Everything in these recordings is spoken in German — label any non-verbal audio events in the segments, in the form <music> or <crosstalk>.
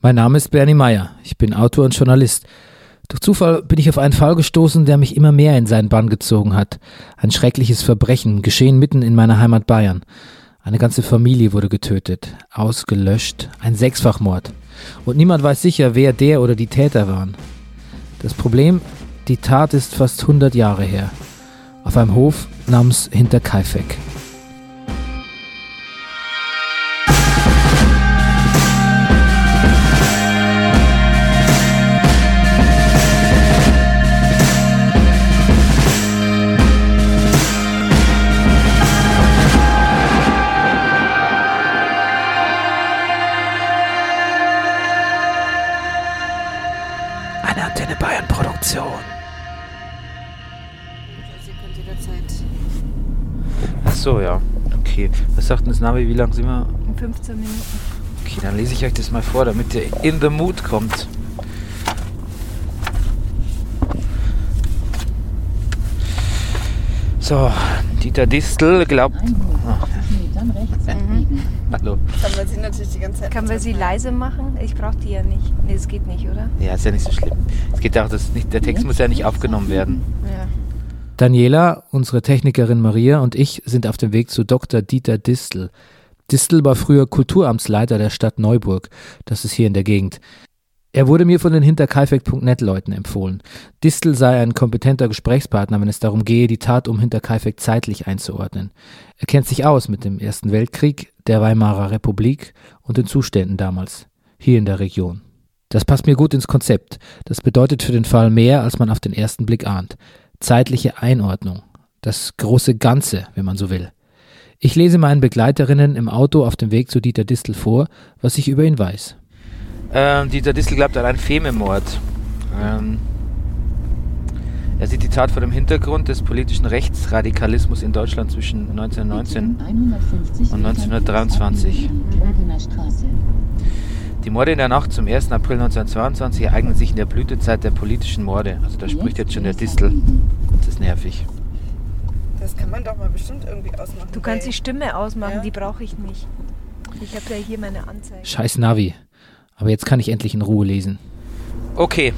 Mein Name ist Bernie Meyer. Ich bin Autor und Journalist. Durch Zufall bin ich auf einen Fall gestoßen, der mich immer mehr in seinen Bann gezogen hat. Ein schreckliches Verbrechen, geschehen mitten in meiner Heimat Bayern. Eine ganze Familie wurde getötet, ausgelöscht, ein Sechsfachmord. Und niemand weiß sicher, wer der oder die Täter waren. Das Problem, die Tat ist fast 100 Jahre her. Auf einem Hof namens Hinterkaifeck. So, ja. Okay. Was sagt denn das Navi? Wie lang sind wir? In 15 Minuten. Okay, dann lese ich euch das mal vor, damit ihr in the mood kommt. So, Dieter Distel glaubt. Ach, Metern rechts abbiegen. hallo. Kann man sie natürlich die ganze Zeit. Können wir sie leise machen? Ich brauche die ja nicht. Nee, das geht nicht, oder? Ja, ist ja nicht so schlimm. Es geht auch, dass nicht, der Text muss ja nicht aufgenommen werden. Ja. Daniela, unsere Technikerin Maria und ich sind auf dem Weg zu Dr. Dieter Distel. Distel war früher Kulturamtsleiter der Stadt Neuburg. Das ist hier in der Gegend. Er wurde mir von den Hinterkaifeck.net Leuten empfohlen. Distel sei ein kompetenter Gesprächspartner, wenn es darum gehe, die Tat um Hinterkaifeck zeitlich einzuordnen. Er kennt sich aus mit dem Ersten Weltkrieg, der Weimarer Republik und den Zuständen damals, hier in der Region. Das passt mir gut ins Konzept. Das bedeutet für den Fall mehr, als man auf den ersten Blick ahnt. Zeitliche Einordnung. Das große Ganze, wenn man so will. Ich lese meinen Begleiterinnen im Auto auf dem Weg zu Dieter Distel vor, was ich über ihn weiß. Ähm, Dieter Distel glaubt an einen Fememord. Ähm, er sieht die Tat vor dem Hintergrund des politischen Rechtsradikalismus in Deutschland zwischen 1919 150 und 1923. Die Morde in der Nacht zum 1. April 1922 ereignen sich in der Blütezeit der politischen Morde. Also da spricht jetzt schon der Distel. Das ist nervig. Das kann man doch mal bestimmt irgendwie ausmachen. Du kannst die. Stimme ausmachen, Ja. die brauche ich nicht. Ich habe ja hier meine Anzeige. Scheiß Navi. Aber jetzt kann ich endlich in Ruhe lesen. Okay.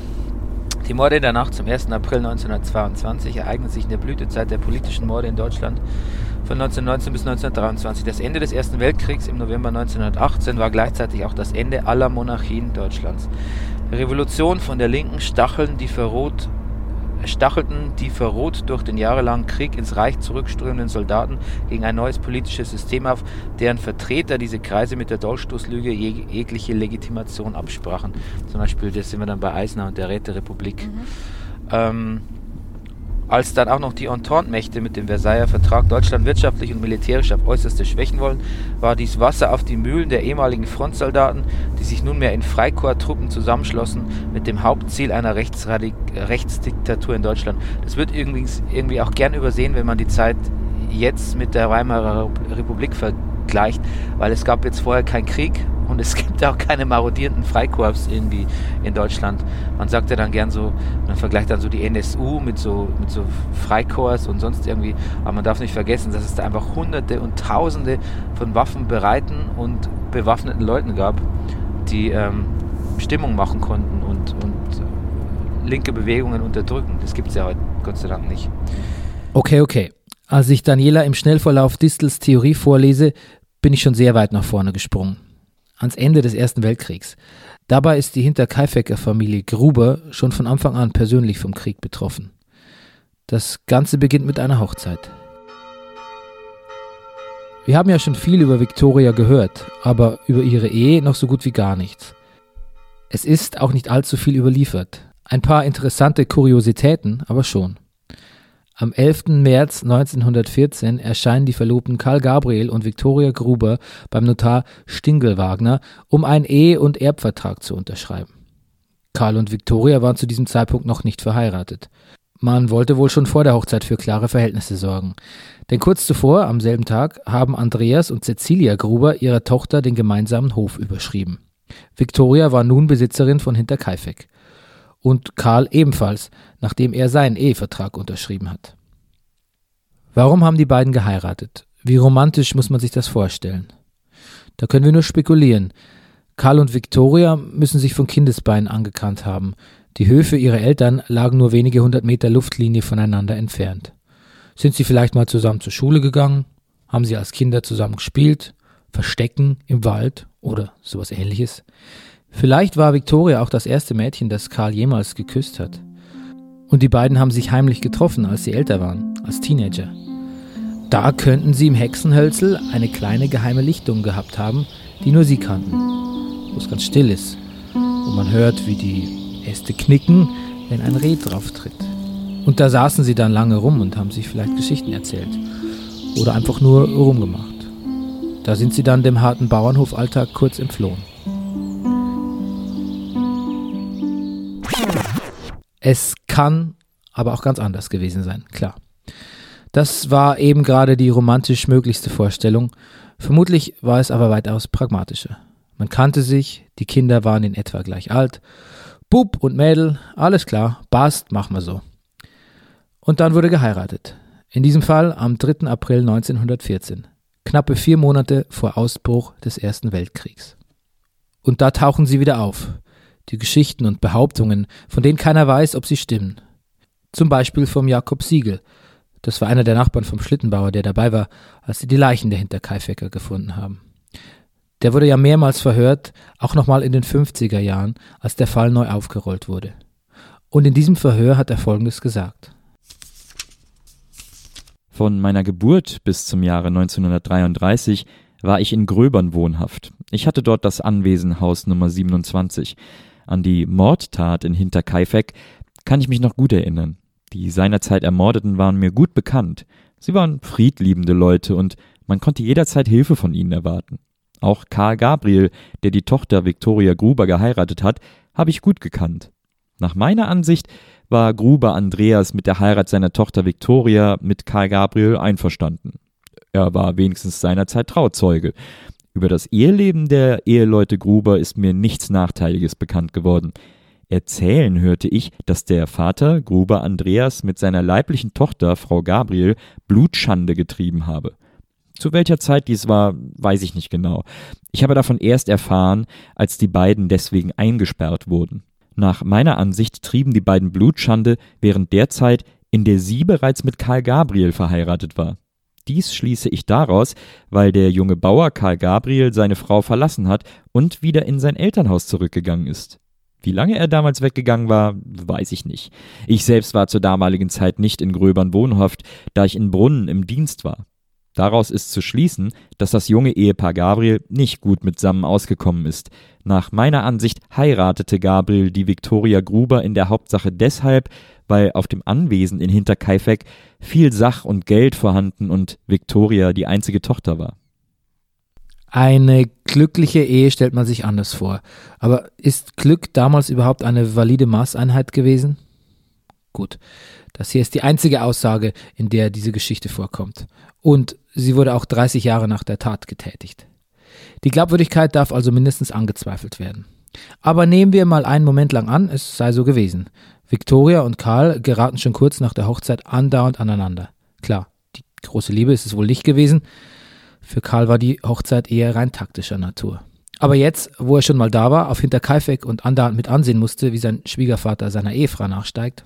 Die Morde in der Nacht zum 1. April 1922 ereignen sich in der Blütezeit der politischen Morde in Deutschland von 1919 bis 1923. Das Ende des Ersten Weltkriegs im November 1918 war gleichzeitig auch das Ende aller Monarchien Deutschlands. Revolution von der Linken stacheln die verrot stachelten die verroht durch den jahrelangen Krieg ins Reich zurückströmenden Soldaten gegen ein neues politisches System auf, deren Vertreter diese Kreise mit der Dolchstoßlüge jeg jegliche Legitimation absprachen. Zum Beispiel, das sind wir dann bei Eisner und der Räterepublik. Ähm, als dann auch noch die Entente-Mächte mit dem Versailler Vertrag Deutschland wirtschaftlich und militärisch auf äußerste schwächen wollen, war dies Wasser auf die Mühlen der ehemaligen Frontsoldaten, die sich nunmehr in Freikorps-Truppen zusammenschlossen, mit dem Hauptziel einer Rechtsradik Rechtsdiktatur in Deutschland. Das wird irgendwie auch gern übersehen, wenn man die Zeit jetzt mit der Weimarer Republik vergleicht, weil es gab jetzt vorher keinen Krieg und es <laughs> gibt auch keine marodierenden Freikorps irgendwie in Deutschland. Man sagt ja dann gern so, man vergleicht dann so die NSU mit so, mit so Freikorps und sonst irgendwie, aber man darf nicht vergessen, dass es da einfach hunderte und tausende von waffenbereiten und bewaffneten Leuten gab, die ähm, Stimmung machen konnten und, und linke Bewegungen unterdrücken. Das gibt es ja heute Gott sei Dank nicht. Okay, okay. Als ich Daniela im Schnellverlauf Distels Theorie vorlese, bin ich schon sehr weit nach vorne gesprungen. Ans Ende des Ersten Weltkriegs. Dabei ist die Hinterkaifecker Familie Gruber schon von Anfang an persönlich vom Krieg betroffen. Das Ganze beginnt mit einer Hochzeit. Wir haben ja schon viel über Victoria gehört, aber über ihre Ehe noch so gut wie gar nichts. Es ist auch nicht allzu viel überliefert. Ein paar interessante Kuriositäten, aber schon. Am 11. März 1914 erscheinen die Verlobten Karl Gabriel und Viktoria Gruber beim Notar Stingelwagner, um einen Ehe- und Erbvertrag zu unterschreiben. Karl und Viktoria waren zu diesem Zeitpunkt noch nicht verheiratet. Man wollte wohl schon vor der Hochzeit für klare Verhältnisse sorgen. Denn kurz zuvor, am selben Tag, haben Andreas und Cecilia Gruber ihrer Tochter den gemeinsamen Hof überschrieben. Viktoria war nun Besitzerin von Hinterkaifeck. Und Karl ebenfalls, nachdem er seinen Ehevertrag unterschrieben hat. Warum haben die beiden geheiratet? Wie romantisch muss man sich das vorstellen? Da können wir nur spekulieren. Karl und Viktoria müssen sich von Kindesbeinen angekannt haben. Die Höfe ihrer Eltern lagen nur wenige hundert Meter Luftlinie voneinander entfernt. Sind sie vielleicht mal zusammen zur Schule gegangen? Haben sie als Kinder zusammen gespielt? Verstecken im Wald oder sowas ähnliches? Vielleicht war Viktoria auch das erste Mädchen, das Karl jemals geküsst hat. Und die beiden haben sich heimlich getroffen, als sie älter waren, als Teenager. Da könnten sie im Hexenhölzel eine kleine geheime Lichtung gehabt haben, die nur sie kannten, wo es ganz still ist und man hört, wie die Äste knicken, wenn ein Reh drauf tritt. Und da saßen sie dann lange rum und haben sich vielleicht Geschichten erzählt oder einfach nur rumgemacht. Da sind sie dann dem harten Bauernhofalltag kurz entflohen. Es kann aber auch ganz anders gewesen sein, klar. Das war eben gerade die romantisch möglichste Vorstellung. Vermutlich war es aber weitaus pragmatischer. Man kannte sich, die Kinder waren in etwa gleich alt. Bub und Mädel, alles klar, passt, machen wir so. Und dann wurde geheiratet. In diesem Fall am 3. April 1914, knappe vier Monate vor Ausbruch des Ersten Weltkriegs. Und da tauchen sie wieder auf, die Geschichten und Behauptungen, von denen keiner weiß, ob sie stimmen. Zum Beispiel vom Jakob Siegel, das war einer der Nachbarn vom Schlittenbauer, der dabei war, als sie die Leichen der Hinterkaifecker gefunden haben. Der wurde ja mehrmals verhört, auch nochmal in den 50er Jahren, als der Fall neu aufgerollt wurde. Und in diesem Verhör hat er Folgendes gesagt. Von meiner Geburt bis zum Jahre 1933 war ich in Gröbern wohnhaft. Ich hatte dort das Anwesenhaus Nummer 27. An die Mordtat in Hinterkaifeck kann ich mich noch gut erinnern. Die seinerzeit Ermordeten waren mir gut bekannt. Sie waren friedliebende Leute und man konnte jederzeit Hilfe von ihnen erwarten. Auch Karl Gabriel, der die Tochter Viktoria Gruber geheiratet hat, habe ich gut gekannt. Nach meiner Ansicht war Gruber Andreas mit der Heirat seiner Tochter Viktoria mit Karl Gabriel einverstanden. Er war wenigstens seinerzeit Trauzeuge. Über das Eheleben der Eheleute Gruber ist mir nichts Nachteiliges bekannt geworden. Erzählen hörte ich, dass der Vater, Gruber Andreas, mit seiner leiblichen Tochter, Frau Gabriel, Blutschande getrieben habe. Zu welcher Zeit dies war, weiß ich nicht genau. Ich habe davon erst erfahren, als die beiden deswegen eingesperrt wurden. Nach meiner Ansicht trieben die beiden Blutschande während der Zeit, in der sie bereits mit Karl Gabriel verheiratet war. Dies schließe ich daraus, weil der junge Bauer Karl Gabriel seine Frau verlassen hat und wieder in sein Elternhaus zurückgegangen ist. Wie lange er damals weggegangen war, weiß ich nicht. Ich selbst war zur damaligen Zeit nicht in Gröbern wohnhaft, da ich in Brunnen im Dienst war. Daraus ist zu schließen, dass das junge Ehepaar Gabriel nicht gut mitsammen ausgekommen ist. Nach meiner Ansicht heiratete Gabriel die Viktoria Gruber in der Hauptsache deshalb, weil auf dem Anwesen in Hinterkaifeck viel Sach und Geld vorhanden und Viktoria die einzige Tochter war. Eine glückliche Ehe stellt man sich anders vor. Aber ist Glück damals überhaupt eine valide Maßeinheit gewesen? Gut, das hier ist die einzige Aussage, in der diese Geschichte vorkommt. Und sie wurde auch 30 Jahre nach der Tat getätigt. Die Glaubwürdigkeit darf also mindestens angezweifelt werden. Aber nehmen wir mal einen Moment lang an, es sei so gewesen. Victoria und Karl geraten schon kurz nach der Hochzeit andauernd aneinander. Klar, die große Liebe ist es wohl nicht gewesen, für Karl war die Hochzeit eher rein taktischer Natur. Aber jetzt, wo er schon mal da war, auf Hinterkaifeck und andauernd mit ansehen musste, wie sein Schwiegervater seiner Ehefrau nachsteigt,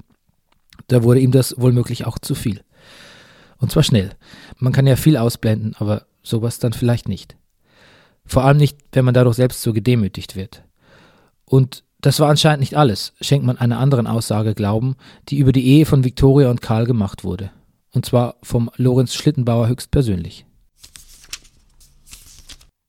da wurde ihm das wohlmöglich auch zu viel. Und zwar schnell. Man kann ja viel ausblenden, aber sowas dann vielleicht nicht. Vor allem nicht, wenn man dadurch selbst so gedemütigt wird. Und das war anscheinend nicht alles, schenkt man einer anderen Aussage Glauben, die über die Ehe von Viktoria und Karl gemacht wurde. Und zwar vom Lorenz Schlittenbauer höchstpersönlich.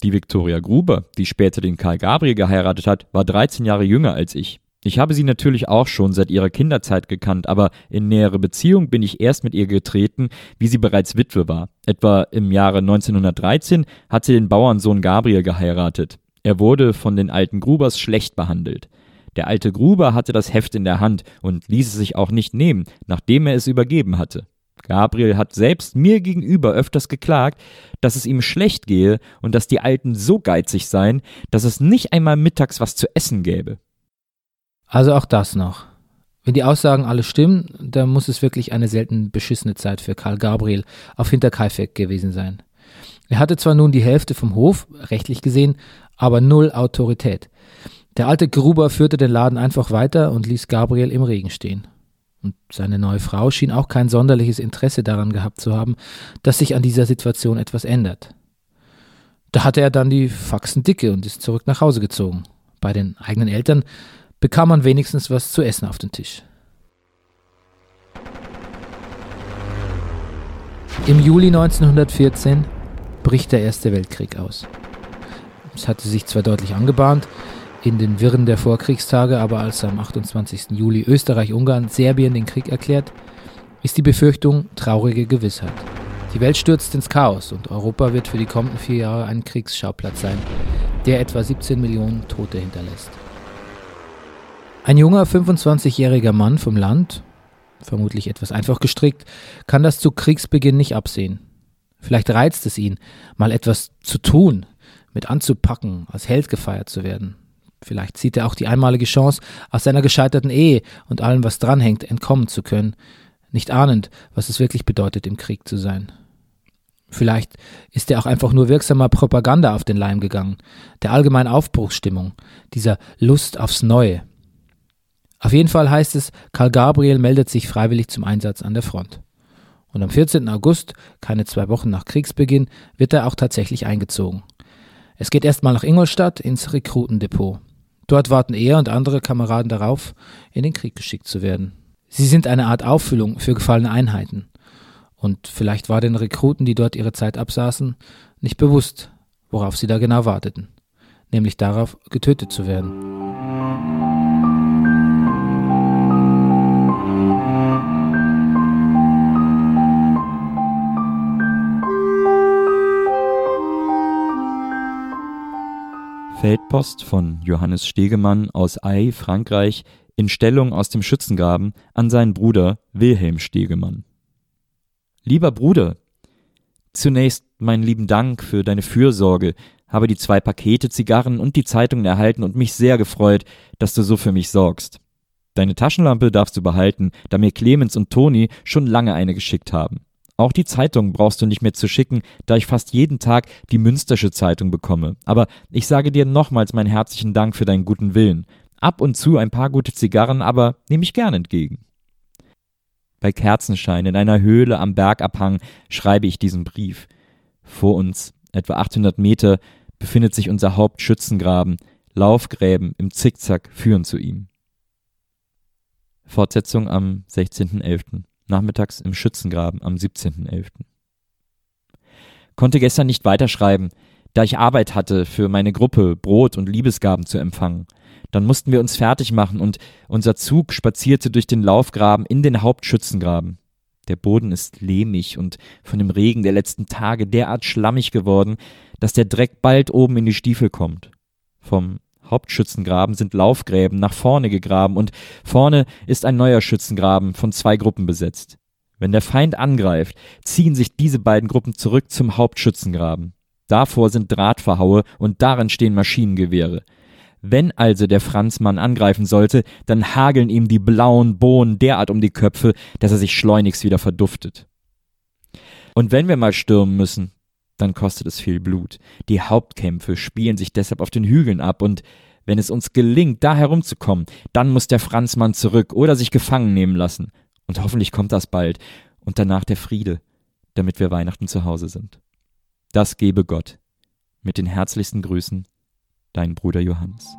Die Viktoria Gruber, die später den Karl Gabriel geheiratet hat, war 13 Jahre jünger als ich. Ich habe sie natürlich auch schon seit ihrer Kinderzeit gekannt, aber in nähere Beziehung bin ich erst mit ihr getreten, wie sie bereits Witwe war. Etwa im Jahre 1913 hat sie den Bauernsohn Gabriel geheiratet. Er wurde von den alten Grubers schlecht behandelt. Der alte Gruber hatte das Heft in der Hand und ließ es sich auch nicht nehmen, nachdem er es übergeben hatte. Gabriel hat selbst mir gegenüber öfters geklagt, dass es ihm schlecht gehe und dass die Alten so geizig seien, dass es nicht einmal mittags was zu essen gäbe. Also auch das noch. Wenn die Aussagen alle stimmen, dann muss es wirklich eine selten beschissene Zeit für Karl Gabriel auf Hinterkaifeck gewesen sein. Er hatte zwar nun die Hälfte vom Hof, rechtlich gesehen, aber null Autorität. Der alte Gruber führte den Laden einfach weiter und ließ Gabriel im Regen stehen. Und seine neue Frau schien auch kein sonderliches Interesse daran gehabt zu haben, dass sich an dieser Situation etwas ändert. Da hatte er dann die Faxen dicke und ist zurück nach Hause gezogen. Bei den eigenen Eltern bekam man wenigstens was zu essen auf den Tisch. Im Juli 1914 bricht der Erste Weltkrieg aus. Es hatte sich zwar deutlich angebahnt, in den Wirren der Vorkriegstage, aber als am 28. Juli Österreich-Ungarn Serbien den Krieg erklärt, ist die Befürchtung traurige Gewissheit. Die Welt stürzt ins Chaos und Europa wird für die kommenden vier Jahre ein Kriegsschauplatz sein, der etwa 17 Millionen Tote hinterlässt. Ein junger 25-jähriger Mann vom Land, vermutlich etwas einfach gestrickt, kann das zu Kriegsbeginn nicht absehen. Vielleicht reizt es ihn, mal etwas zu tun, mit anzupacken, als Held gefeiert zu werden. Vielleicht sieht er auch die einmalige Chance, aus seiner gescheiterten Ehe und allem, was dranhängt, entkommen zu können, nicht ahnend, was es wirklich bedeutet, im Krieg zu sein. Vielleicht ist er auch einfach nur wirksamer Propaganda auf den Leim gegangen, der allgemeinen Aufbruchsstimmung, dieser Lust aufs Neue. Auf jeden Fall heißt es, Karl Gabriel meldet sich freiwillig zum Einsatz an der Front. Und am 14. August, keine zwei Wochen nach Kriegsbeginn, wird er auch tatsächlich eingezogen. Es geht erstmal nach Ingolstadt ins Rekrutendepot. Dort warten er und andere Kameraden darauf, in den Krieg geschickt zu werden. Sie sind eine Art Auffüllung für gefallene Einheiten. Und vielleicht war den Rekruten, die dort ihre Zeit absaßen, nicht bewusst, worauf sie da genau warteten, nämlich darauf, getötet zu werden. Feldpost von Johannes Stegemann aus Ay, Frankreich, in Stellung aus dem Schützengraben an seinen Bruder Wilhelm Stegemann. Lieber Bruder, zunächst meinen lieben Dank für deine Fürsorge, habe die zwei Pakete Zigarren und die Zeitungen erhalten und mich sehr gefreut, dass du so für mich sorgst. Deine Taschenlampe darfst du behalten, da mir Clemens und Toni schon lange eine geschickt haben. Auch die Zeitung brauchst du nicht mehr zu schicken, da ich fast jeden Tag die Münstersche Zeitung bekomme. Aber ich sage dir nochmals meinen herzlichen Dank für deinen guten Willen. Ab und zu ein paar gute Zigarren, aber nehme ich gern entgegen. Bei Kerzenschein in einer Höhle am Bergabhang schreibe ich diesen Brief. Vor uns, etwa 800 Meter, befindet sich unser Hauptschützengraben. Laufgräben im Zickzack führen zu ihm. Fortsetzung am 16.11 nachmittags im Schützengraben am 17.11. Konnte gestern nicht weiterschreiben, da ich Arbeit hatte, für meine Gruppe Brot und Liebesgaben zu empfangen. Dann mussten wir uns fertig machen und unser Zug spazierte durch den Laufgraben in den Hauptschützengraben. Der Boden ist lehmig und von dem Regen der letzten Tage derart schlammig geworden, dass der Dreck bald oben in die Stiefel kommt. Vom Hauptschützengraben sind Laufgräben nach vorne gegraben und vorne ist ein neuer Schützengraben von zwei Gruppen besetzt. Wenn der Feind angreift, ziehen sich diese beiden Gruppen zurück zum Hauptschützengraben. Davor sind Drahtverhaue und darin stehen Maschinengewehre. Wenn also der Franzmann angreifen sollte, dann hageln ihm die blauen Bohnen derart um die Köpfe, dass er sich schleunigst wieder verduftet. Und wenn wir mal stürmen müssen, dann kostet es viel Blut. Die Hauptkämpfe spielen sich deshalb auf den Hügeln ab und wenn es uns gelingt, da herumzukommen, dann muss der Franzmann zurück oder sich gefangen nehmen lassen. Und hoffentlich kommt das bald und danach der Friede, damit wir Weihnachten zu Hause sind. Das gebe Gott. Mit den herzlichsten Grüßen, dein Bruder Johannes.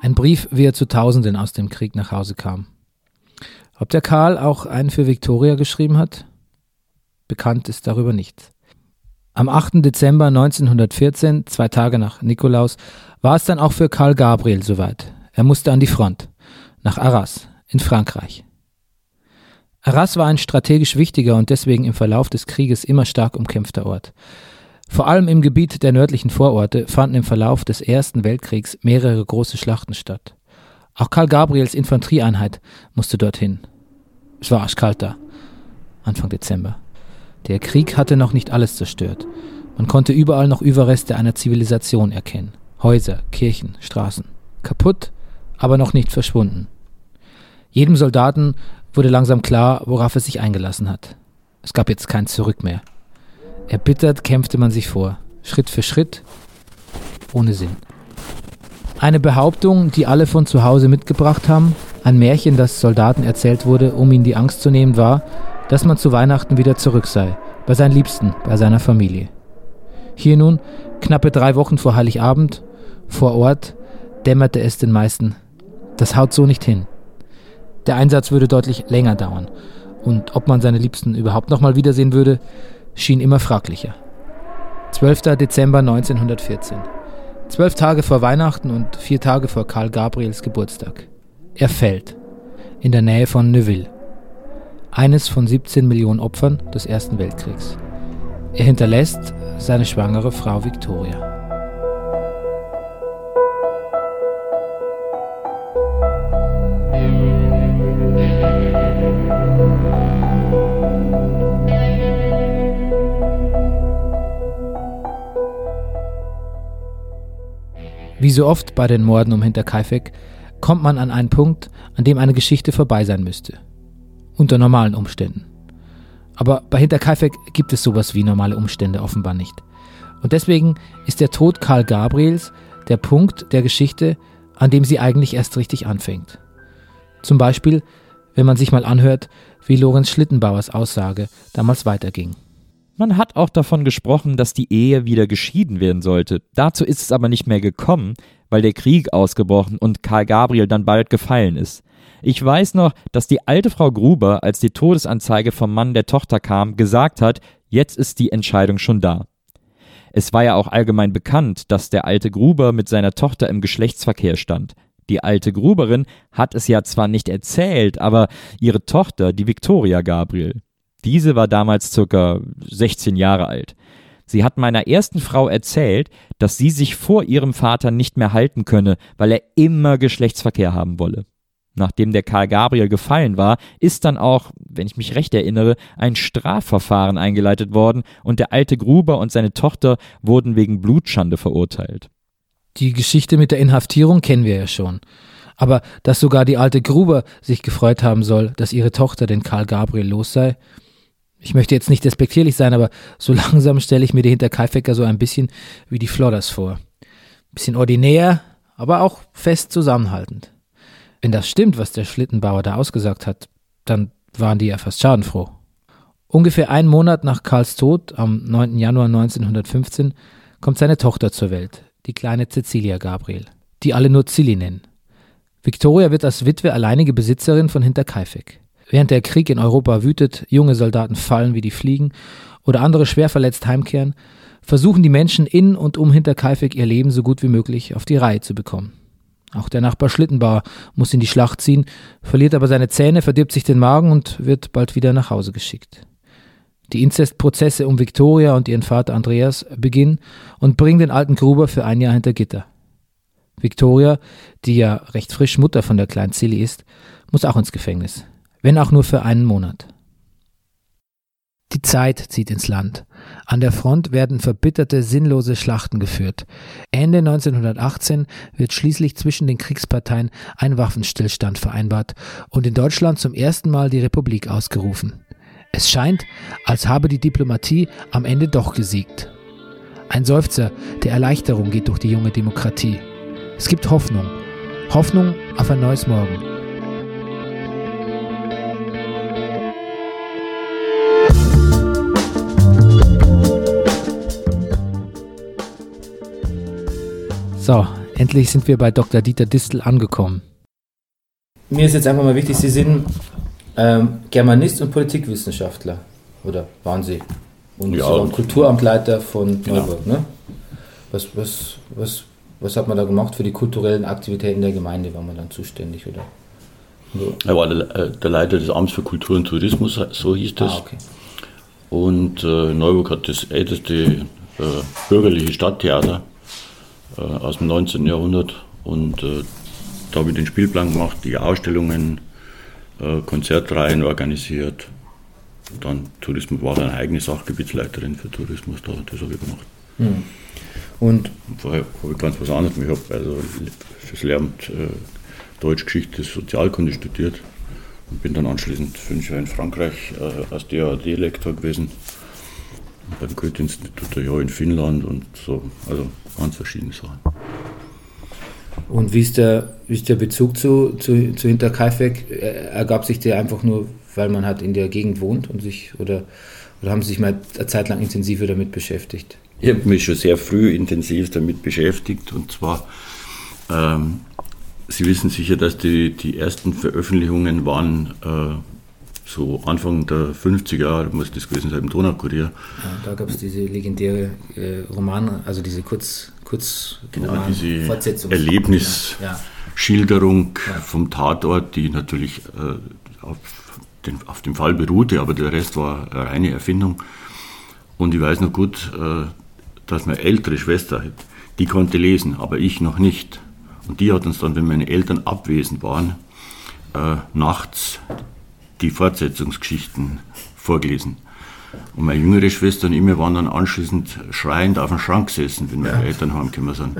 Ein Brief, wie er zu Tausenden aus dem Krieg nach Hause kam. Ob der Karl auch einen für Victoria geschrieben hat? Bekannt ist darüber nichts. Am 8. Dezember 1914, zwei Tage nach Nikolaus, war es dann auch für Karl Gabriel soweit. Er musste an die Front, nach Arras, in Frankreich. Arras war ein strategisch wichtiger und deswegen im Verlauf des Krieges immer stark umkämpfter Ort. Vor allem im Gebiet der nördlichen Vororte fanden im Verlauf des Ersten Weltkriegs mehrere große Schlachten statt. Auch Karl Gabriels Infanterieeinheit musste dorthin. Es war arschkalt da. Anfang Dezember. Der Krieg hatte noch nicht alles zerstört. Man konnte überall noch Überreste einer Zivilisation erkennen. Häuser, Kirchen, Straßen. Kaputt, aber noch nicht verschwunden. Jedem Soldaten wurde langsam klar, worauf er sich eingelassen hat. Es gab jetzt kein Zurück mehr. Erbittert kämpfte man sich vor, Schritt für Schritt, ohne Sinn. Eine Behauptung, die alle von zu Hause mitgebracht haben, ein Märchen, das Soldaten erzählt wurde, um ihnen die Angst zu nehmen, war, dass man zu Weihnachten wieder zurück sei, bei seinen Liebsten, bei seiner Familie. Hier nun, knappe drei Wochen vor Heiligabend, vor Ort, dämmerte es den meisten. Das haut so nicht hin. Der Einsatz würde deutlich länger dauern. Und ob man seine Liebsten überhaupt nochmal wiedersehen würde, schien immer fraglicher. 12. Dezember 1914. Zwölf Tage vor Weihnachten und vier Tage vor Karl Gabriels Geburtstag. Er fällt. In der Nähe von Neuville. Eines von 17 Millionen Opfern des Ersten Weltkriegs. Er hinterlässt seine schwangere Frau Victoria. Wie so oft bei den Morden um Hinterkaifeck kommt man an einen Punkt, an dem eine Geschichte vorbei sein müsste. Unter normalen Umständen. Aber bei Hinterkaifeck gibt es sowas wie normale Umstände offenbar nicht. Und deswegen ist der Tod Karl Gabriels der Punkt der Geschichte, an dem sie eigentlich erst richtig anfängt. Zum Beispiel, wenn man sich mal anhört, wie Lorenz Schlittenbauers Aussage damals weiterging. Man hat auch davon gesprochen, dass die Ehe wieder geschieden werden sollte. Dazu ist es aber nicht mehr gekommen, weil der Krieg ausgebrochen und Karl Gabriel dann bald gefallen ist. Ich weiß noch, dass die alte Frau Gruber, als die Todesanzeige vom Mann der Tochter kam, gesagt hat, jetzt ist die Entscheidung schon da. Es war ja auch allgemein bekannt, dass der alte Gruber mit seiner Tochter im Geschlechtsverkehr stand. Die alte Gruberin hat es ja zwar nicht erzählt, aber ihre Tochter, die Victoria Gabriel, diese war damals circa 16 Jahre alt. Sie hat meiner ersten Frau erzählt, dass sie sich vor ihrem Vater nicht mehr halten könne, weil er immer Geschlechtsverkehr haben wolle. Nachdem der Karl Gabriel gefallen war, ist dann auch, wenn ich mich recht erinnere, ein Strafverfahren eingeleitet worden und der alte Gruber und seine Tochter wurden wegen Blutschande verurteilt. Die Geschichte mit der Inhaftierung kennen wir ja schon. Aber dass sogar die alte Gruber sich gefreut haben soll, dass ihre Tochter den Karl Gabriel los sei, ich möchte jetzt nicht despektierlich sein, aber so <laughs> langsam stelle ich mir die Hinterkaifecker so ein bisschen wie die Flodders vor. Bisschen ordinär, aber auch fest zusammenhaltend. Wenn das stimmt, was der Schlittenbauer da ausgesagt hat, dann waren die ja fast schadenfroh. Ungefähr einen Monat nach Karls Tod, am 9. Januar 1915, kommt seine Tochter zur Welt, die kleine Cecilia Gabriel, die alle nur Zilli nennen. Victoria wird als Witwe alleinige Besitzerin von Hinterkaifeck. Während der Krieg in Europa wütet, junge Soldaten fallen wie die Fliegen oder andere schwer verletzt heimkehren, versuchen die Menschen in und um Hinterkaifeck ihr Leben so gut wie möglich auf die Reihe zu bekommen. Auch der Nachbar Schlittenbauer muss in die Schlacht ziehen, verliert aber seine Zähne, verdirbt sich den Magen und wird bald wieder nach Hause geschickt. Die Inzestprozesse um Viktoria und ihren Vater Andreas beginnen und bringen den alten Gruber für ein Jahr hinter Gitter. Viktoria, die ja recht frisch Mutter von der kleinen Silly ist, muss auch ins Gefängnis wenn auch nur für einen Monat. Die Zeit zieht ins Land. An der Front werden verbitterte, sinnlose Schlachten geführt. Ende 1918 wird schließlich zwischen den Kriegsparteien ein Waffenstillstand vereinbart und in Deutschland zum ersten Mal die Republik ausgerufen. Es scheint, als habe die Diplomatie am Ende doch gesiegt. Ein Seufzer der Erleichterung geht durch die junge Demokratie. Es gibt Hoffnung. Hoffnung auf ein neues Morgen. So, endlich sind wir bei Dr. Dieter Distel angekommen. Mir ist jetzt einfach mal wichtig, Sie sind ähm, Germanist und Politikwissenschaftler. Oder waren Sie? Und ja, und Kulturamtleiter von Neuburg, ne? Was, was, was, was hat man da gemacht für die kulturellen Aktivitäten der Gemeinde? War man dann zuständig, oder? So. Er war der, äh, der, Leiter des Amts für Kultur und Tourismus, so hieß das. Ah, okay. Und äh, Neuburg hat das älteste äh, bürgerliche Stadttheater äh, aus dem 19. Jahrhundert. Und äh, da habe ich den Spielplan gemacht, die Ausstellungen, äh, Konzertreihen organisiert. Dann Tourismus war dann eine eigene Sachgebietsleiterin für Tourismus, da, das habe ich gemacht. Hm. Und vorher habe ich ganz was anderes. Ich habe also fürs Lehramt äh, Deutsch, Geschichte, Sozialkunde studiert und bin dann anschließend fünf Jahre in Frankreich äh, als DAD-Lektor gewesen, beim Goethe-Institut ein Jahr in Finnland und so, also ganz verschiedene Sachen. Und wie ist der, wie ist der Bezug zu, zu, zu Hinterkaifeck? Ergab sich der einfach nur, weil man halt in der Gegend wohnt und sich oder, oder haben Sie sich mal eine Zeit lang intensiver damit beschäftigt? Ich habe mich schon sehr früh intensiv damit beschäftigt und zwar, ähm, Sie wissen sicher, dass die, die ersten Veröffentlichungen waren äh, so Anfang der 50er Jahre, muss das gewesen sein, im Donaukurier. Ja, da gab es diese legendäre äh, Roman, also diese Kurz, Kurz genau, diese Erlebnisschilderung ja. ja. vom Tatort, die natürlich äh, auf, den, auf dem Fall beruhte, aber der Rest war eine reine Erfindung. Und ich weiß noch gut, äh, dass meine ältere Schwester, die konnte lesen, aber ich noch nicht. Und die hat uns dann, wenn meine Eltern abwesend waren, äh, nachts die Fortsetzungsgeschichten vorgelesen. Und meine jüngere Schwester und ich, wir waren dann anschließend schreiend auf dem Schrank gesessen, wenn meine ja. Eltern heimgekommen sind.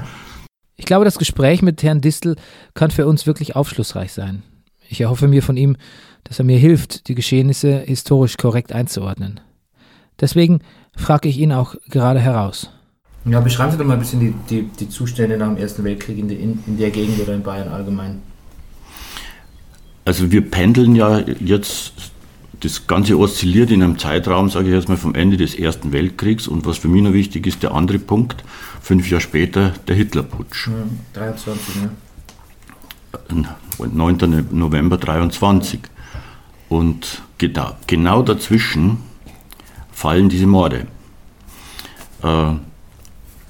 Ich glaube, das Gespräch mit Herrn Distel kann für uns wirklich aufschlussreich sein. Ich erhoffe mir von ihm, dass er mir hilft, die Geschehnisse historisch korrekt einzuordnen. Deswegen frage ich ihn auch gerade heraus. Ja, beschreiben Sie doch mal ein bisschen die, die, die Zustände nach dem Ersten Weltkrieg in, die, in, in der Gegend oder in Bayern allgemein. Also wir pendeln ja jetzt, das Ganze oszilliert in einem Zeitraum, sage ich jetzt mal, vom Ende des Ersten Weltkriegs und was für mich noch wichtig ist, der andere Punkt, fünf Jahre später, der Hitlerputsch. Ja, 23, ne? 9. November 23. Und genau, genau dazwischen fallen diese Morde. Äh,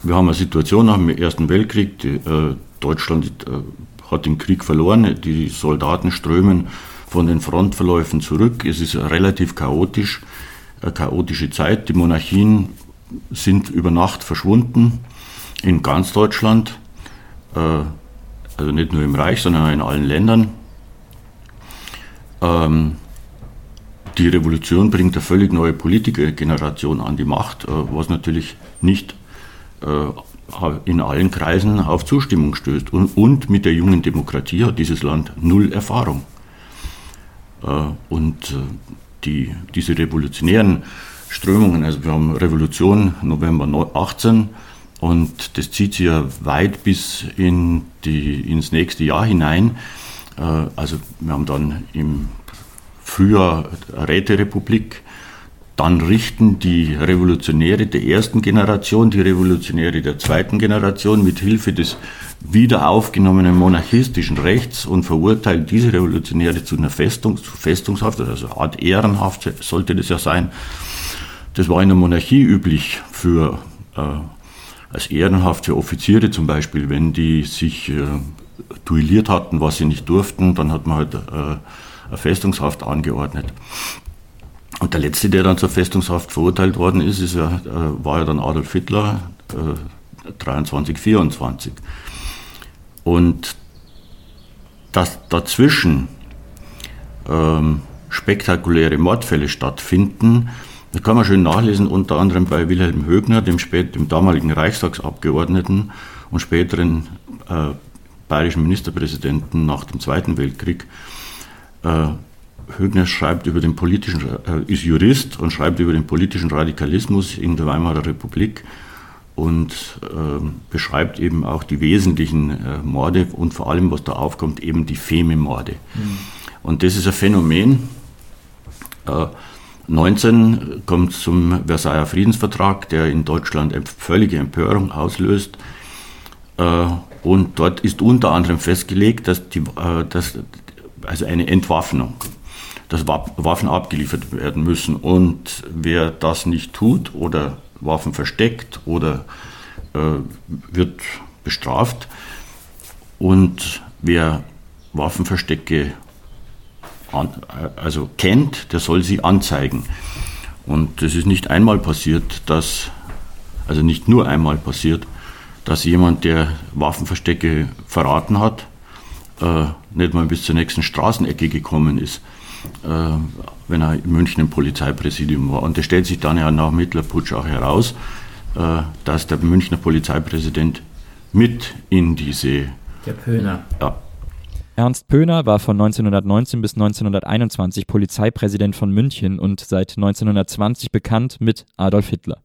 wir haben eine Situation nach dem Ersten Weltkrieg, die, äh, Deutschland äh, hat den Krieg verloren, die Soldaten strömen von den Frontverläufen zurück, es ist relativ chaotisch, eine chaotische Zeit, die Monarchien sind über Nacht verschwunden in ganz Deutschland, äh, also nicht nur im Reich, sondern in allen Ländern. Ähm, die Revolution bringt eine völlig neue Politikergeneration an die Macht, äh, was natürlich nicht äh, in allen Kreisen auf Zustimmung stößt. Und, mit der jungen Demokratie hat dieses Land null Erfahrung. Äh, und die, diese revolutionären Strömungen, also wir haben Revolution November 18 und das zieht sich ja weit bis in die, ins nächste Jahr hinein. Also wir haben dann im früher Räterepublik. Dann richten die Revolutionäre der ersten Generation, die Revolutionäre der zweiten Generation mit Hilfe des wiederaufgenommenen monarchistischen Rechts und verurteilen diese Revolutionäre zu einer Festung, zu Festungshaft, also eine Art Ehrenhaft sollte das ja sein. Das war in der Monarchie üblich für äh, als Ehrenhaft für Offiziere zum Beispiel, wenn die sich äh, duelliert hatten, was sie nicht durften, dann hat man halt äh, eine Festungshaft angeordnet. Und der letzte, der dann zur Festungshaft verurteilt worden ist, ist ja, äh, war ja dann Adolf Hitler, äh, 23, 24. Und dass dazwischen ähm, spektakuläre Mordfälle stattfinden, das kann man schön nachlesen, unter anderem bei Wilhelm Högner, dem, spät, dem damaligen Reichstagsabgeordneten und späteren äh, bayerischen Ministerpräsidenten nach dem Zweiten Weltkrieg. Äh, Högner schreibt über den politischen, äh, ist Jurist und schreibt über den politischen Radikalismus in der Weimarer Republik und äh, beschreibt eben auch die wesentlichen äh, Morde und vor allem, was da aufkommt, eben die Feme-Morde. Mhm. Und das ist ein Phänomen. Äh, 19 kommt zum Versailler Friedensvertrag, der in Deutschland völlige Empörung auslöst. Äh, und dort ist unter anderem festgelegt, dass, die, äh, dass also eine Entwaffnung, dass Waffen abgeliefert werden müssen. Und wer das nicht tut oder Waffen versteckt oder äh, wird bestraft. Und wer Waffenverstecke an, also kennt, der soll sie anzeigen. Und es ist nicht einmal passiert, dass, also nicht nur einmal passiert, dass jemand, der Waffenverstecke verraten hat, äh, nicht mal bis zur nächsten Straßenecke gekommen ist, wenn er in München im Polizeipräsidium war. Und es stellt sich dann ja nach Mittlerputsch auch heraus, äh, dass der Münchner Polizeipräsident mit in diese. Der Pöhner. Ja. Ernst Pöhner war von 1919 bis 1921 Polizeipräsident von München und seit 1920 bekannt mit Adolf Hitler.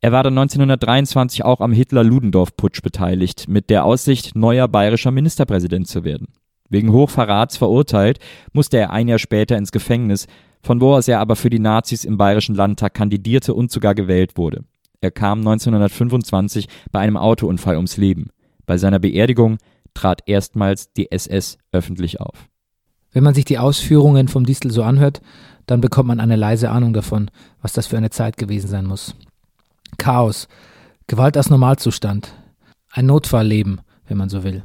Er war dann 1923 auch am Hitler-Ludendorff-Putsch beteiligt, mit der Aussicht, neuer bayerischer Ministerpräsident zu werden. Wegen Hochverrats verurteilt, musste er ein Jahr später ins Gefängnis, von wo aus er aber für die Nazis im Bayerischen Landtag kandidierte und sogar gewählt wurde. Er kam 1925 bei einem Autounfall ums Leben. Bei seiner Beerdigung trat erstmals die SS öffentlich auf. Wenn man sich die Ausführungen vom Distel so anhört, dann bekommt man eine leise Ahnung davon, was das für eine Zeit gewesen sein muss. Chaos, Gewalt als Normalzustand, ein Notfallleben, wenn man so will.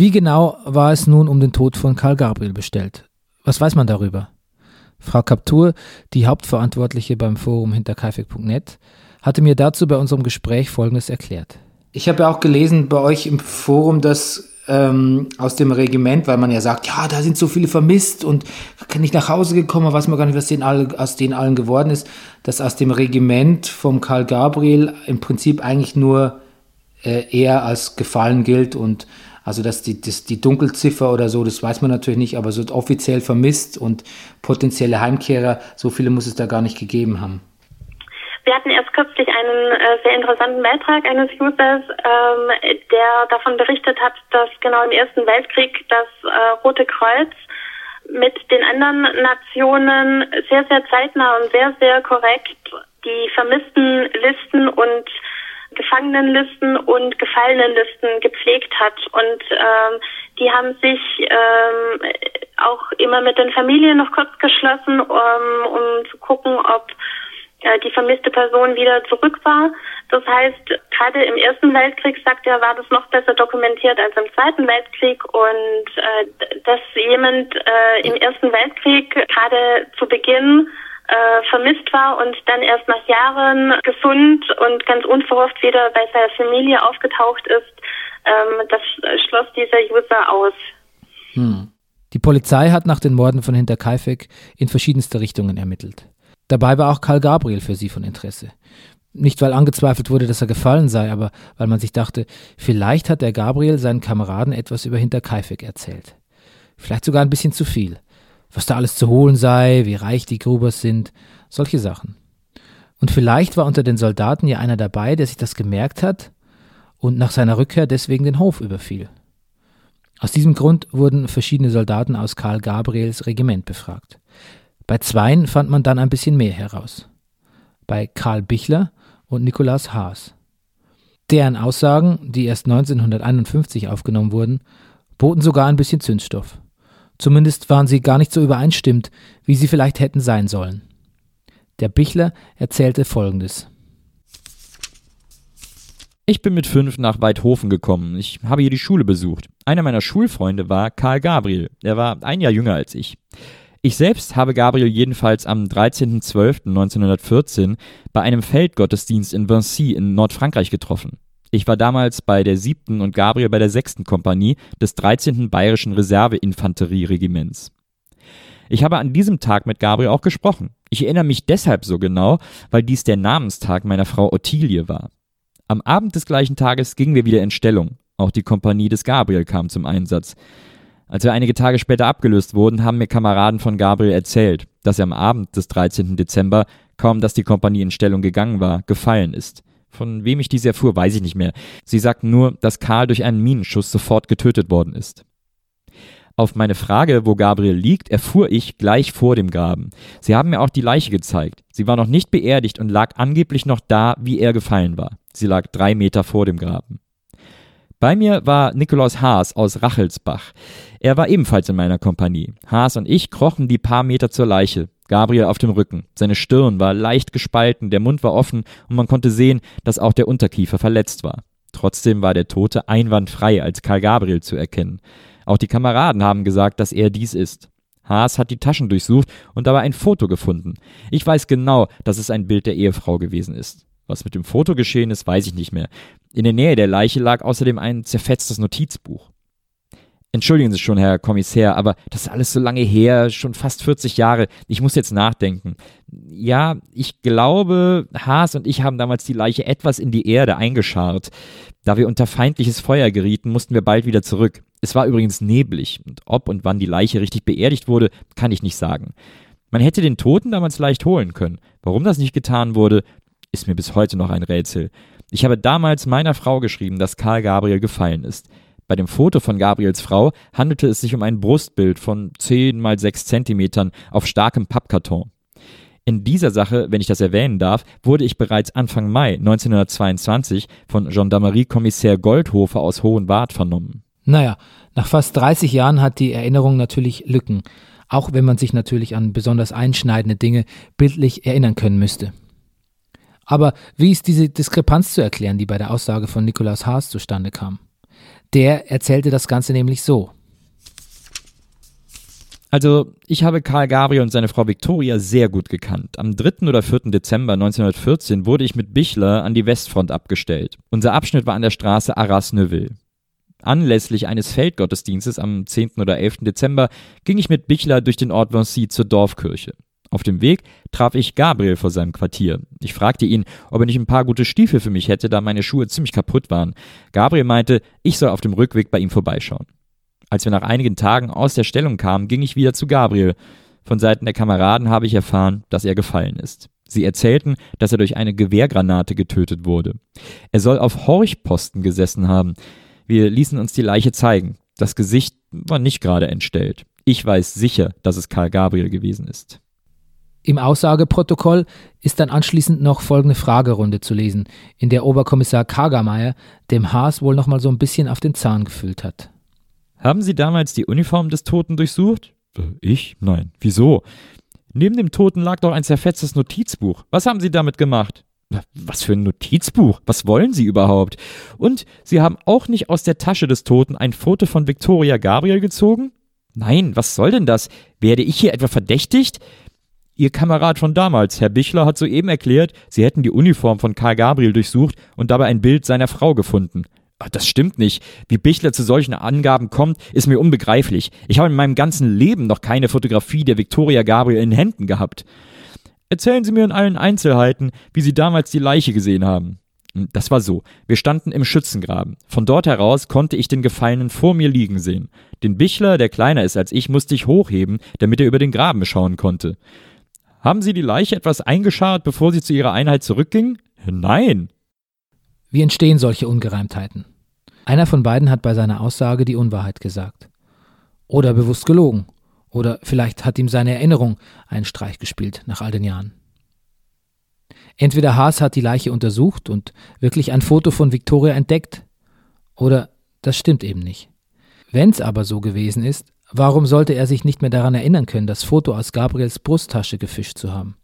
Wie genau war es nun um den Tod von Karl Gabriel bestellt? Was weiß man darüber? Frau Kaptur, die Hauptverantwortliche beim Forum hinterkaifeck.net, hatte mir dazu bei unserem Gespräch Folgendes erklärt. Ich habe ja auch gelesen bei euch im Forum, dass ähm, aus dem Regiment, weil man ja sagt, ja, da sind so viele vermisst und nicht nach Hause gekommen, weiß man gar nicht, was denen all, aus denen allen geworden ist, dass aus dem Regiment vom Karl Gabriel im Prinzip eigentlich nur äh, er als gefallen gilt und also dass die, das, die Dunkelziffer oder so, das weiß man natürlich nicht, aber so offiziell vermisst und potenzielle Heimkehrer, so viele muss es da gar nicht gegeben haben. Wir hatten erst kürzlich einen äh, sehr interessanten Beitrag eines Users, ähm, der davon berichtet hat, dass genau im Ersten Weltkrieg das äh, Rote Kreuz mit den anderen Nationen sehr, sehr zeitnah und sehr, sehr korrekt die vermissten Listen und Gefangenenlisten und Gefallenenlisten gepflegt hat. Und ähm, die haben sich ähm, auch immer mit den Familien noch kurz geschlossen, um, um zu gucken, ob äh, die vermisste Person wieder zurück war. Das heißt, gerade im Ersten Weltkrieg, sagt er, war das noch besser dokumentiert als im Zweiten Weltkrieg und äh, dass jemand äh, im Ersten Weltkrieg gerade zu Beginn äh, vermisst war und dann erst nach Jahren gesund und ganz unverhofft wieder bei seiner Familie aufgetaucht ist, ähm, das schloss dieser User aus. Hm. Die Polizei hat nach den Morden von Hinterkaifeck in verschiedenste Richtungen ermittelt. Dabei war auch Karl Gabriel für sie von Interesse. Nicht, weil angezweifelt wurde, dass er gefallen sei, aber weil man sich dachte, vielleicht hat der Gabriel seinen Kameraden etwas über Hinterkaifeck erzählt. Vielleicht sogar ein bisschen zu viel. Was da alles zu holen sei, wie reich die Grubers sind, solche Sachen. Und vielleicht war unter den Soldaten ja einer dabei, der sich das gemerkt hat und nach seiner Rückkehr deswegen den Hof überfiel. Aus diesem Grund wurden verschiedene Soldaten aus Karl Gabriels Regiment befragt. Bei zweien fand man dann ein bisschen mehr heraus. Bei Karl Bichler und Nikolaus Haas. Deren Aussagen, die erst 1951 aufgenommen wurden, boten sogar ein bisschen Zündstoff. Zumindest waren sie gar nicht so übereinstimmt, wie sie vielleicht hätten sein sollen. Der Bichler erzählte Folgendes. Ich bin mit fünf nach Weidhofen gekommen. Ich habe hier die Schule besucht. Einer meiner Schulfreunde war Karl Gabriel. Er war ein Jahr jünger als ich. Ich selbst habe Gabriel jedenfalls am 13.12.1914 bei einem Feldgottesdienst in Vincy in Nordfrankreich getroffen. Ich war damals bei der siebten und Gabriel bei der sechsten Kompanie des 13. Bayerischen Reserveinfanterieregiments. Ich habe an diesem Tag mit Gabriel auch gesprochen. Ich erinnere mich deshalb so genau, weil dies der Namenstag meiner Frau Ottilie war. Am Abend des gleichen Tages gingen wir wieder in Stellung. Auch die Kompanie des Gabriel kam zum Einsatz. Als wir einige Tage später abgelöst wurden, haben mir Kameraden von Gabriel erzählt, dass er am Abend des 13. Dezember, kaum dass die Kompanie in Stellung gegangen war, gefallen ist. Von wem ich dies erfuhr, weiß ich nicht mehr. Sie sagten nur, dass Karl durch einen Minenschuss sofort getötet worden ist. Auf meine Frage, wo Gabriel liegt, erfuhr ich gleich vor dem Graben. Sie haben mir auch die Leiche gezeigt. Sie war noch nicht beerdigt und lag angeblich noch da, wie er gefallen war. Sie lag drei Meter vor dem Graben. Bei mir war Nikolaus Haas aus Rachelsbach. Er war ebenfalls in meiner Kompanie. Haas und ich krochen die paar Meter zur Leiche. Gabriel auf dem Rücken. Seine Stirn war leicht gespalten, der Mund war offen und man konnte sehen, dass auch der Unterkiefer verletzt war. Trotzdem war der Tote einwandfrei als Karl Gabriel zu erkennen. Auch die Kameraden haben gesagt, dass er dies ist. Haas hat die Taschen durchsucht und dabei ein Foto gefunden. Ich weiß genau, dass es ein Bild der Ehefrau gewesen ist. Was mit dem Foto geschehen ist, weiß ich nicht mehr. In der Nähe der Leiche lag außerdem ein zerfetztes Notizbuch. Entschuldigen Sie schon, Herr Kommissär, aber das ist alles so lange her, schon fast 40 Jahre. Ich muss jetzt nachdenken. Ja, ich glaube, Haas und ich haben damals die Leiche etwas in die Erde eingescharrt. Da wir unter feindliches Feuer gerieten, mussten wir bald wieder zurück. Es war übrigens neblig und ob und wann die Leiche richtig beerdigt wurde, kann ich nicht sagen. Man hätte den Toten damals leicht holen können. Warum das nicht getan wurde, ist mir bis heute noch ein Rätsel. Ich habe damals meiner Frau geschrieben, dass Karl Gabriel gefallen ist. Bei dem Foto von Gabriels Frau handelte es sich um ein Brustbild von 10 mal 6 Zentimetern auf starkem Pappkarton. In dieser Sache, wenn ich das erwähnen darf, wurde ich bereits Anfang Mai 1922 von Gendarmerie-Kommissär Goldhofer aus Hohenwart vernommen. Naja, nach fast 30 Jahren hat die Erinnerung natürlich Lücken, auch wenn man sich natürlich an besonders einschneidende Dinge bildlich erinnern können müsste. Aber wie ist diese Diskrepanz zu erklären, die bei der Aussage von Nikolaus Haas zustande kam? Der erzählte das Ganze nämlich so. Also, ich habe Karl Gabriel und seine Frau Victoria sehr gut gekannt. Am 3. oder 4. Dezember 1914 wurde ich mit Bichler an die Westfront abgestellt. Unser Abschnitt war an der Straße Arras-Neuville. Anlässlich eines Feldgottesdienstes am 10. oder 11. Dezember ging ich mit Bichler durch den Ort Vincy zur Dorfkirche. Auf dem Weg traf ich Gabriel vor seinem Quartier. Ich fragte ihn, ob er nicht ein paar gute Stiefel für mich hätte, da meine Schuhe ziemlich kaputt waren. Gabriel meinte, ich soll auf dem Rückweg bei ihm vorbeischauen. Als wir nach einigen Tagen aus der Stellung kamen, ging ich wieder zu Gabriel. Von Seiten der Kameraden habe ich erfahren, dass er gefallen ist. Sie erzählten, dass er durch eine Gewehrgranate getötet wurde. Er soll auf Horchposten gesessen haben. Wir ließen uns die Leiche zeigen. Das Gesicht war nicht gerade entstellt. Ich weiß sicher, dass es Karl Gabriel gewesen ist. Im Aussageprotokoll ist dann anschließend noch folgende Fragerunde zu lesen, in der Oberkommissar Kagermeier dem Haas wohl noch mal so ein bisschen auf den Zahn gefüllt hat. Haben Sie damals die Uniform des Toten durchsucht? Äh, ich? Nein. Wieso? Neben dem Toten lag doch ein zerfetztes Notizbuch. Was haben Sie damit gemacht? Was für ein Notizbuch? Was wollen Sie überhaupt? Und Sie haben auch nicht aus der Tasche des Toten ein Foto von Victoria Gabriel gezogen? Nein, was soll denn das? Werde ich hier etwa verdächtigt? Ihr Kamerad von damals, Herr Bichler, hat soeben erklärt, Sie hätten die Uniform von Karl Gabriel durchsucht und dabei ein Bild seiner Frau gefunden. Das stimmt nicht. Wie Bichler zu solchen Angaben kommt, ist mir unbegreiflich. Ich habe in meinem ganzen Leben noch keine Fotografie der Victoria Gabriel in Händen gehabt. Erzählen Sie mir in allen Einzelheiten, wie Sie damals die Leiche gesehen haben. Das war so. Wir standen im Schützengraben. Von dort heraus konnte ich den Gefallenen vor mir liegen sehen. Den Bichler, der kleiner ist als ich, musste ich hochheben, damit er über den Graben schauen konnte. Haben Sie die Leiche etwas eingescharrt, bevor Sie zu Ihrer Einheit zurückgingen? Nein. Wie entstehen solche Ungereimtheiten? Einer von beiden hat bei seiner Aussage die Unwahrheit gesagt. Oder bewusst gelogen. Oder vielleicht hat ihm seine Erinnerung einen Streich gespielt nach all den Jahren. Entweder Haas hat die Leiche untersucht und wirklich ein Foto von Victoria entdeckt, oder das stimmt eben nicht. Wenn es aber so gewesen ist, Warum sollte er sich nicht mehr daran erinnern können, das Foto aus Gabriels Brusttasche gefischt zu haben?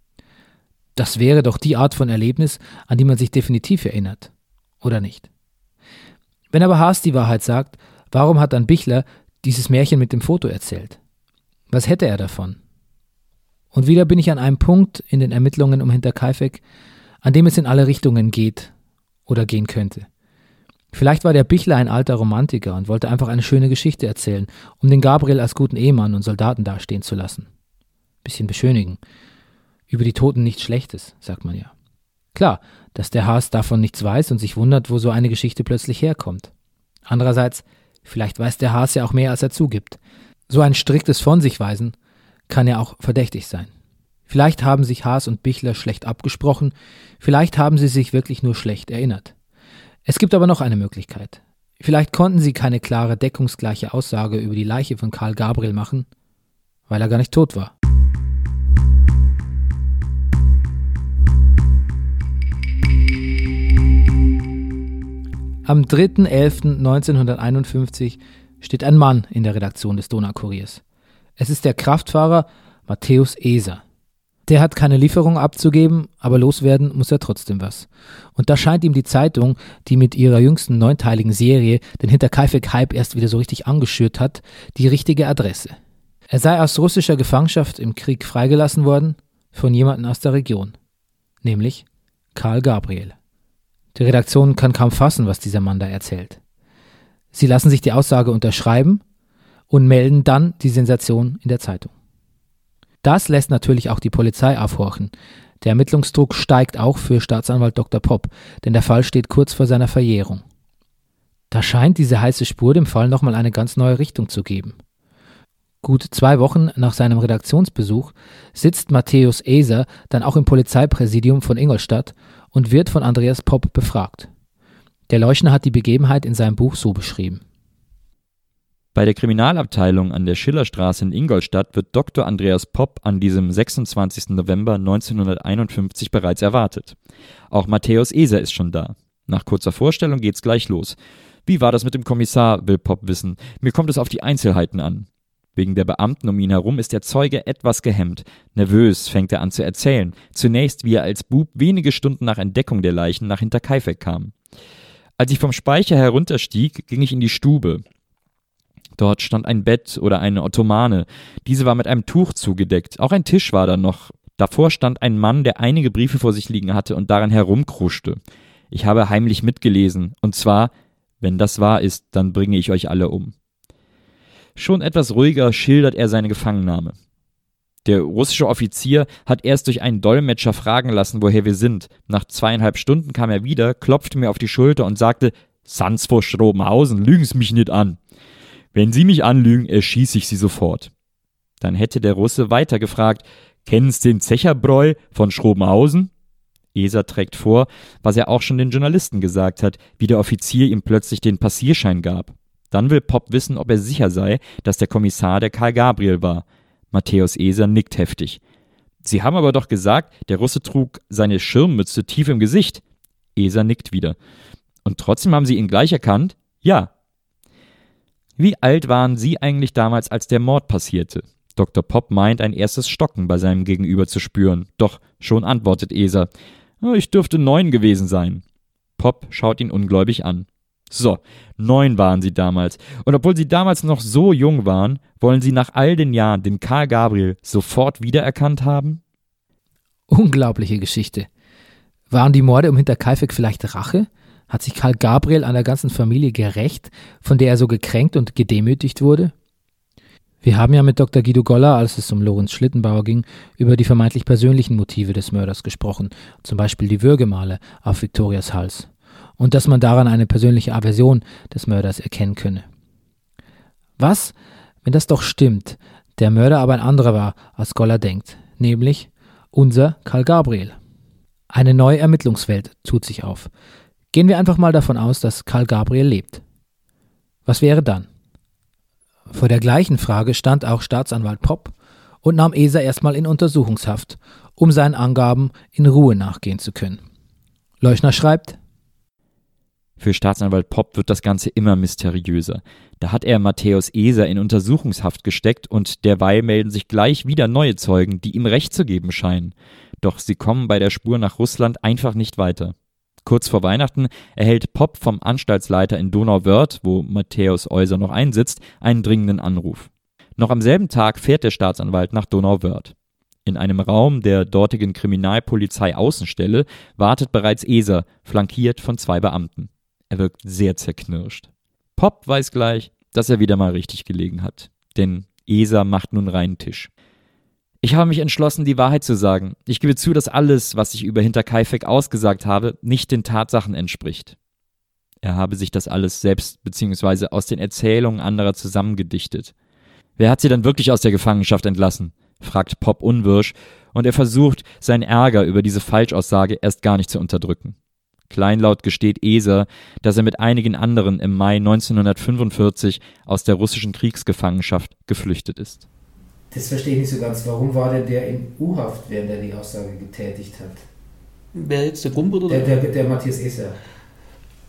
Das wäre doch die Art von Erlebnis, an die man sich definitiv erinnert. Oder nicht? Wenn aber Haas die Wahrheit sagt, warum hat dann Bichler dieses Märchen mit dem Foto erzählt? Was hätte er davon? Und wieder bin ich an einem Punkt in den Ermittlungen um Hinterkaifeck, an dem es in alle Richtungen geht oder gehen könnte. Vielleicht war der Bichler ein alter Romantiker und wollte einfach eine schöne Geschichte erzählen, um den Gabriel als guten Ehemann und Soldaten dastehen zu lassen. Bisschen beschönigen. Über die Toten nichts Schlechtes, sagt man ja. Klar, dass der Haas davon nichts weiß und sich wundert, wo so eine Geschichte plötzlich herkommt. Andererseits, vielleicht weiß der Haas ja auch mehr, als er zugibt. So ein striktes Von sich weisen kann ja auch verdächtig sein. Vielleicht haben sich Haas und Bichler schlecht abgesprochen, vielleicht haben sie sich wirklich nur schlecht erinnert. Es gibt aber noch eine Möglichkeit. Vielleicht konnten sie keine klare, deckungsgleiche Aussage über die Leiche von Karl Gabriel machen, weil er gar nicht tot war. Am 3.11.1951 steht ein Mann in der Redaktion des Donaukuriers. Es ist der Kraftfahrer Matthäus Eser. Der hat keine Lieferung abzugeben, aber loswerden muss er trotzdem was. Und da scheint ihm die Zeitung, die mit ihrer jüngsten neunteiligen Serie den Hinterkaifeck-Hype erst wieder so richtig angeschürt hat, die richtige Adresse. Er sei aus russischer Gefangenschaft im Krieg freigelassen worden von jemandem aus der Region, nämlich Karl Gabriel. Die Redaktion kann kaum fassen, was dieser Mann da erzählt. Sie lassen sich die Aussage unterschreiben und melden dann die Sensation in der Zeitung. Das lässt natürlich auch die Polizei aufhorchen. Der Ermittlungsdruck steigt auch für Staatsanwalt Dr. Popp, denn der Fall steht kurz vor seiner Verjährung. Da scheint diese heiße Spur dem Fall nochmal eine ganz neue Richtung zu geben. Gut zwei Wochen nach seinem Redaktionsbesuch sitzt Matthäus Eser dann auch im Polizeipräsidium von Ingolstadt und wird von Andreas Popp befragt. Der Leuchner hat die Begebenheit in seinem Buch so beschrieben. Bei der Kriminalabteilung an der Schillerstraße in Ingolstadt wird Dr. Andreas Popp an diesem 26. November 1951 bereits erwartet. Auch Matthäus Eser ist schon da. Nach kurzer Vorstellung geht's gleich los. Wie war das mit dem Kommissar, will Popp wissen. Mir kommt es auf die Einzelheiten an. Wegen der Beamten um ihn herum ist der Zeuge etwas gehemmt. Nervös fängt er an zu erzählen. Zunächst, wie er als Bub wenige Stunden nach Entdeckung der Leichen nach Hinterkaifeck kam. Als ich vom Speicher herunterstieg, ging ich in die Stube. Dort stand ein Bett oder eine Ottomane. Diese war mit einem Tuch zugedeckt. Auch ein Tisch war da noch. Davor stand ein Mann, der einige Briefe vor sich liegen hatte und daran herumkruschte. Ich habe heimlich mitgelesen, und zwar, wenn das wahr ist, dann bringe ich euch alle um. Schon etwas ruhiger schildert er seine Gefangennahme. Der russische Offizier hat erst durch einen Dolmetscher fragen lassen, woher wir sind. Nach zweieinhalb Stunden kam er wieder, klopfte mir auf die Schulter und sagte, Sans vor Schrobenhausen, lügen Sie mich nicht an. Wenn Sie mich anlügen, erschieße ich Sie sofort. Dann hätte der Russe weiter gefragt, kennen Sie den Zecherbräu von Schrobenhausen? Eser trägt vor, was er auch schon den Journalisten gesagt hat, wie der Offizier ihm plötzlich den Passierschein gab. Dann will Pop wissen, ob er sicher sei, dass der Kommissar der Karl Gabriel war. Matthäus Eser nickt heftig. Sie haben aber doch gesagt, der Russe trug seine Schirmmütze tief im Gesicht. Eser nickt wieder. Und trotzdem haben Sie ihn gleich erkannt? Ja. Wie alt waren Sie eigentlich damals, als der Mord passierte? Dr. Pop meint, ein erstes Stocken bei seinem Gegenüber zu spüren. Doch schon antwortet Eser. Ich dürfte neun gewesen sein. Pop schaut ihn ungläubig an. So, neun waren sie damals. Und obwohl sie damals noch so jung waren, wollen sie nach all den Jahren den Karl Gabriel sofort wiedererkannt haben? Unglaubliche Geschichte. Waren die Morde um Hinterkaifeck vielleicht Rache? Hat sich Karl Gabriel an der ganzen Familie gerecht, von der er so gekränkt und gedemütigt wurde? Wir haben ja mit Dr. Guido Goller, als es um Lorenz Schlittenbauer ging, über die vermeintlich persönlichen Motive des Mörders gesprochen, zum Beispiel die Würgemale auf Viktorias Hals und dass man daran eine persönliche Aversion des Mörders erkennen könne. Was, wenn das doch stimmt, der Mörder aber ein anderer war, als Goller denkt, nämlich unser Karl Gabriel. Eine neue Ermittlungswelt tut sich auf. Gehen wir einfach mal davon aus, dass Karl Gabriel lebt. Was wäre dann? Vor der gleichen Frage stand auch Staatsanwalt Popp und nahm Eser erstmal in Untersuchungshaft, um seinen Angaben in Ruhe nachgehen zu können. Leuchner schreibt, für Staatsanwalt Popp wird das Ganze immer mysteriöser. Da hat er Matthäus Eser in Untersuchungshaft gesteckt und derweil melden sich gleich wieder neue Zeugen, die ihm Recht zu geben scheinen. Doch sie kommen bei der Spur nach Russland einfach nicht weiter. Kurz vor Weihnachten erhält Popp vom Anstaltsleiter in Donauwörth, wo Matthäus Euser noch einsitzt, einen dringenden Anruf. Noch am selben Tag fährt der Staatsanwalt nach Donauwörth. In einem Raum der dortigen Kriminalpolizei Außenstelle wartet bereits Eser, flankiert von zwei Beamten. Er wirkt sehr zerknirscht. Pop weiß gleich, dass er wieder mal richtig gelegen hat. Denn ESA macht nun reinen Tisch. Ich habe mich entschlossen, die Wahrheit zu sagen. Ich gebe zu, dass alles, was ich über Hinterkaifeck ausgesagt habe, nicht den Tatsachen entspricht. Er habe sich das alles selbst bzw. aus den Erzählungen anderer zusammengedichtet. Wer hat sie dann wirklich aus der Gefangenschaft entlassen? fragt Pop unwirsch, und er versucht, seinen Ärger über diese Falschaussage erst gar nicht zu unterdrücken. Kleinlaut gesteht Eser, dass er mit einigen anderen im Mai 1945 aus der russischen Kriegsgefangenschaft geflüchtet ist. Das verstehe ich nicht so ganz. Warum war denn der in U-Haft, während er die Aussage getätigt hat? Wer jetzt der Gumbert oder? Der, der, der Matthias Eser.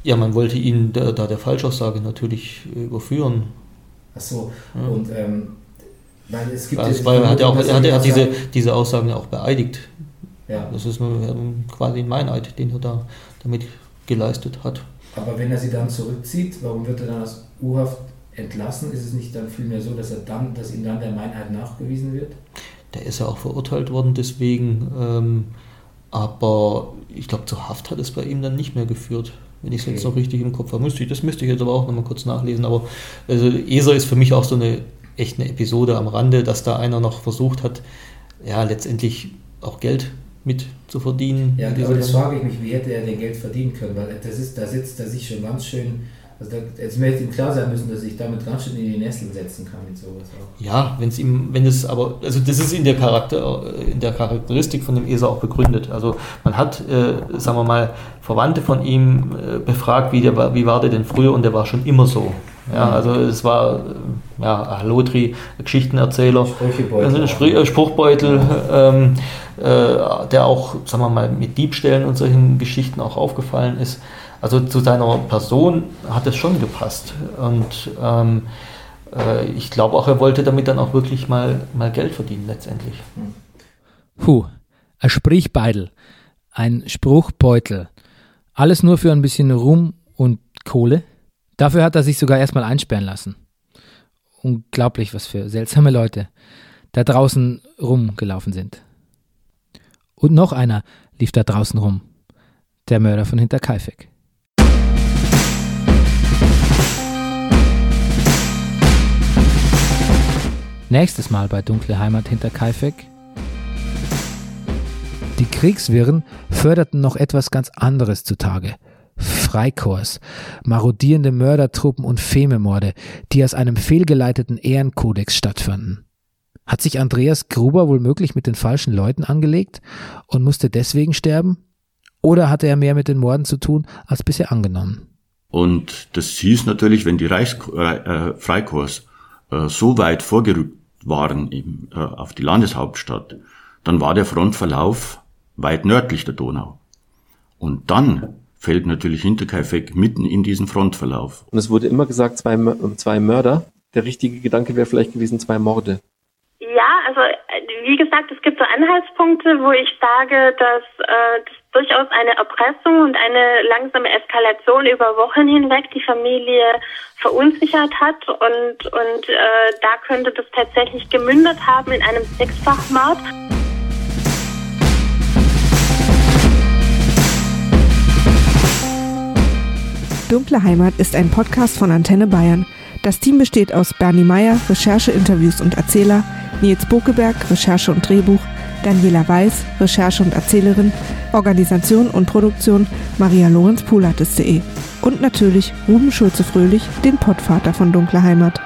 Ja, man wollte ihn da, da der Falschaussage natürlich überführen. Ach so, ja. und ähm, weil es gibt also, weil er hat ja auch, er hat, er hat diese, diese Aussagen ja auch beeidigt. Ja. Das ist nur quasi ein Meineid, den er da damit geleistet hat. Aber wenn er sie dann zurückzieht, warum wird er dann aus U-Haft entlassen? Ist es nicht dann vielmehr so, dass er dann, dass ihm dann der Meineid nachgewiesen wird? Der ist ja auch verurteilt worden, deswegen. Ähm, aber ich glaube, zur Haft hat es bei ihm dann nicht mehr geführt. Wenn ich es okay. jetzt noch richtig im Kopf habe. Müsste ich, das müsste ich jetzt aber auch nochmal kurz nachlesen. Aber also ESA ist für mich auch so eine echt eine Episode am Rande, dass da einer noch versucht hat, ja, letztendlich auch Geld mit zu verdienen. Ja, aber das frage ich mich, wie hätte er denn Geld verdienen können? Weil das ist, da sitzt er sich schon ganz schön Also da, es hätte ihm klar sein müssen, dass ich damit ganz schön in die Nesseln setzen kann mit sowas auch. Ja, wenn es ihm, wenn es aber, also das ist in der Charakter, in der Charakteristik von dem ESA auch begründet. Also man hat, äh, sagen wir mal, Verwandte von ihm äh, befragt, wie der war, wie war der denn früher und der war schon immer so. Ja, mhm. also es war äh, ja, Halotri, Geschichtenerzähler, also Spr äh, Spruchbeutel, ähm, äh, der auch, sagen wir mal, mit Diebstählen und solchen Geschichten auch aufgefallen ist. Also zu seiner Person hat es schon gepasst. Und ähm, äh, ich glaube auch, er wollte damit dann auch wirklich mal, mal Geld verdienen letztendlich. Puh, ein Sprichbeidel, ein Spruchbeutel. Alles nur für ein bisschen Ruhm und Kohle. Dafür hat er sich sogar erstmal einsperren lassen. Unglaublich, was für seltsame Leute da draußen rumgelaufen sind. Und noch einer lief da draußen rum. Der Mörder von Hinterkaifeck. Nächstes Mal bei Dunkle Heimat hinter Kaifek. Die Kriegswirren förderten noch etwas ganz anderes zutage. Freikorps, marodierende Mördertruppen und Fememorde, die aus einem fehlgeleiteten Ehrenkodex stattfanden. Hat sich Andreas Gruber womöglich mit den falschen Leuten angelegt und musste deswegen sterben? Oder hatte er mehr mit den Morden zu tun, als bisher angenommen? Und das hieß natürlich, wenn die Reichsfreikorps äh, äh, so weit vorgerückt waren eben, äh, auf die Landeshauptstadt, dann war der Frontverlauf weit nördlich der Donau. Und dann fällt natürlich Hinterkaifeck mitten in diesen Frontverlauf. Und es wurde immer gesagt, zwei, zwei Mörder. Der richtige Gedanke wäre vielleicht gewesen, zwei Morde. Ja, also wie gesagt, es gibt so Anhaltspunkte, wo ich sage, dass äh, das durchaus eine Erpressung und eine langsame Eskalation über Wochen hinweg die Familie verunsichert hat und, und äh, da könnte das tatsächlich gemündet haben in einem Sechsfachmord. Dunkle Heimat ist ein Podcast von Antenne Bayern. Das Team besteht aus Bernie Meyer, Recherche, Interviews und Erzähler, Nils Bokeberg, Recherche und Drehbuch, Daniela Weiß, Recherche und Erzählerin, Organisation und Produktion Maria Lorenz Pulatis.de und natürlich Ruben Schulze-Fröhlich, den Pottvater von Dunkle Heimat.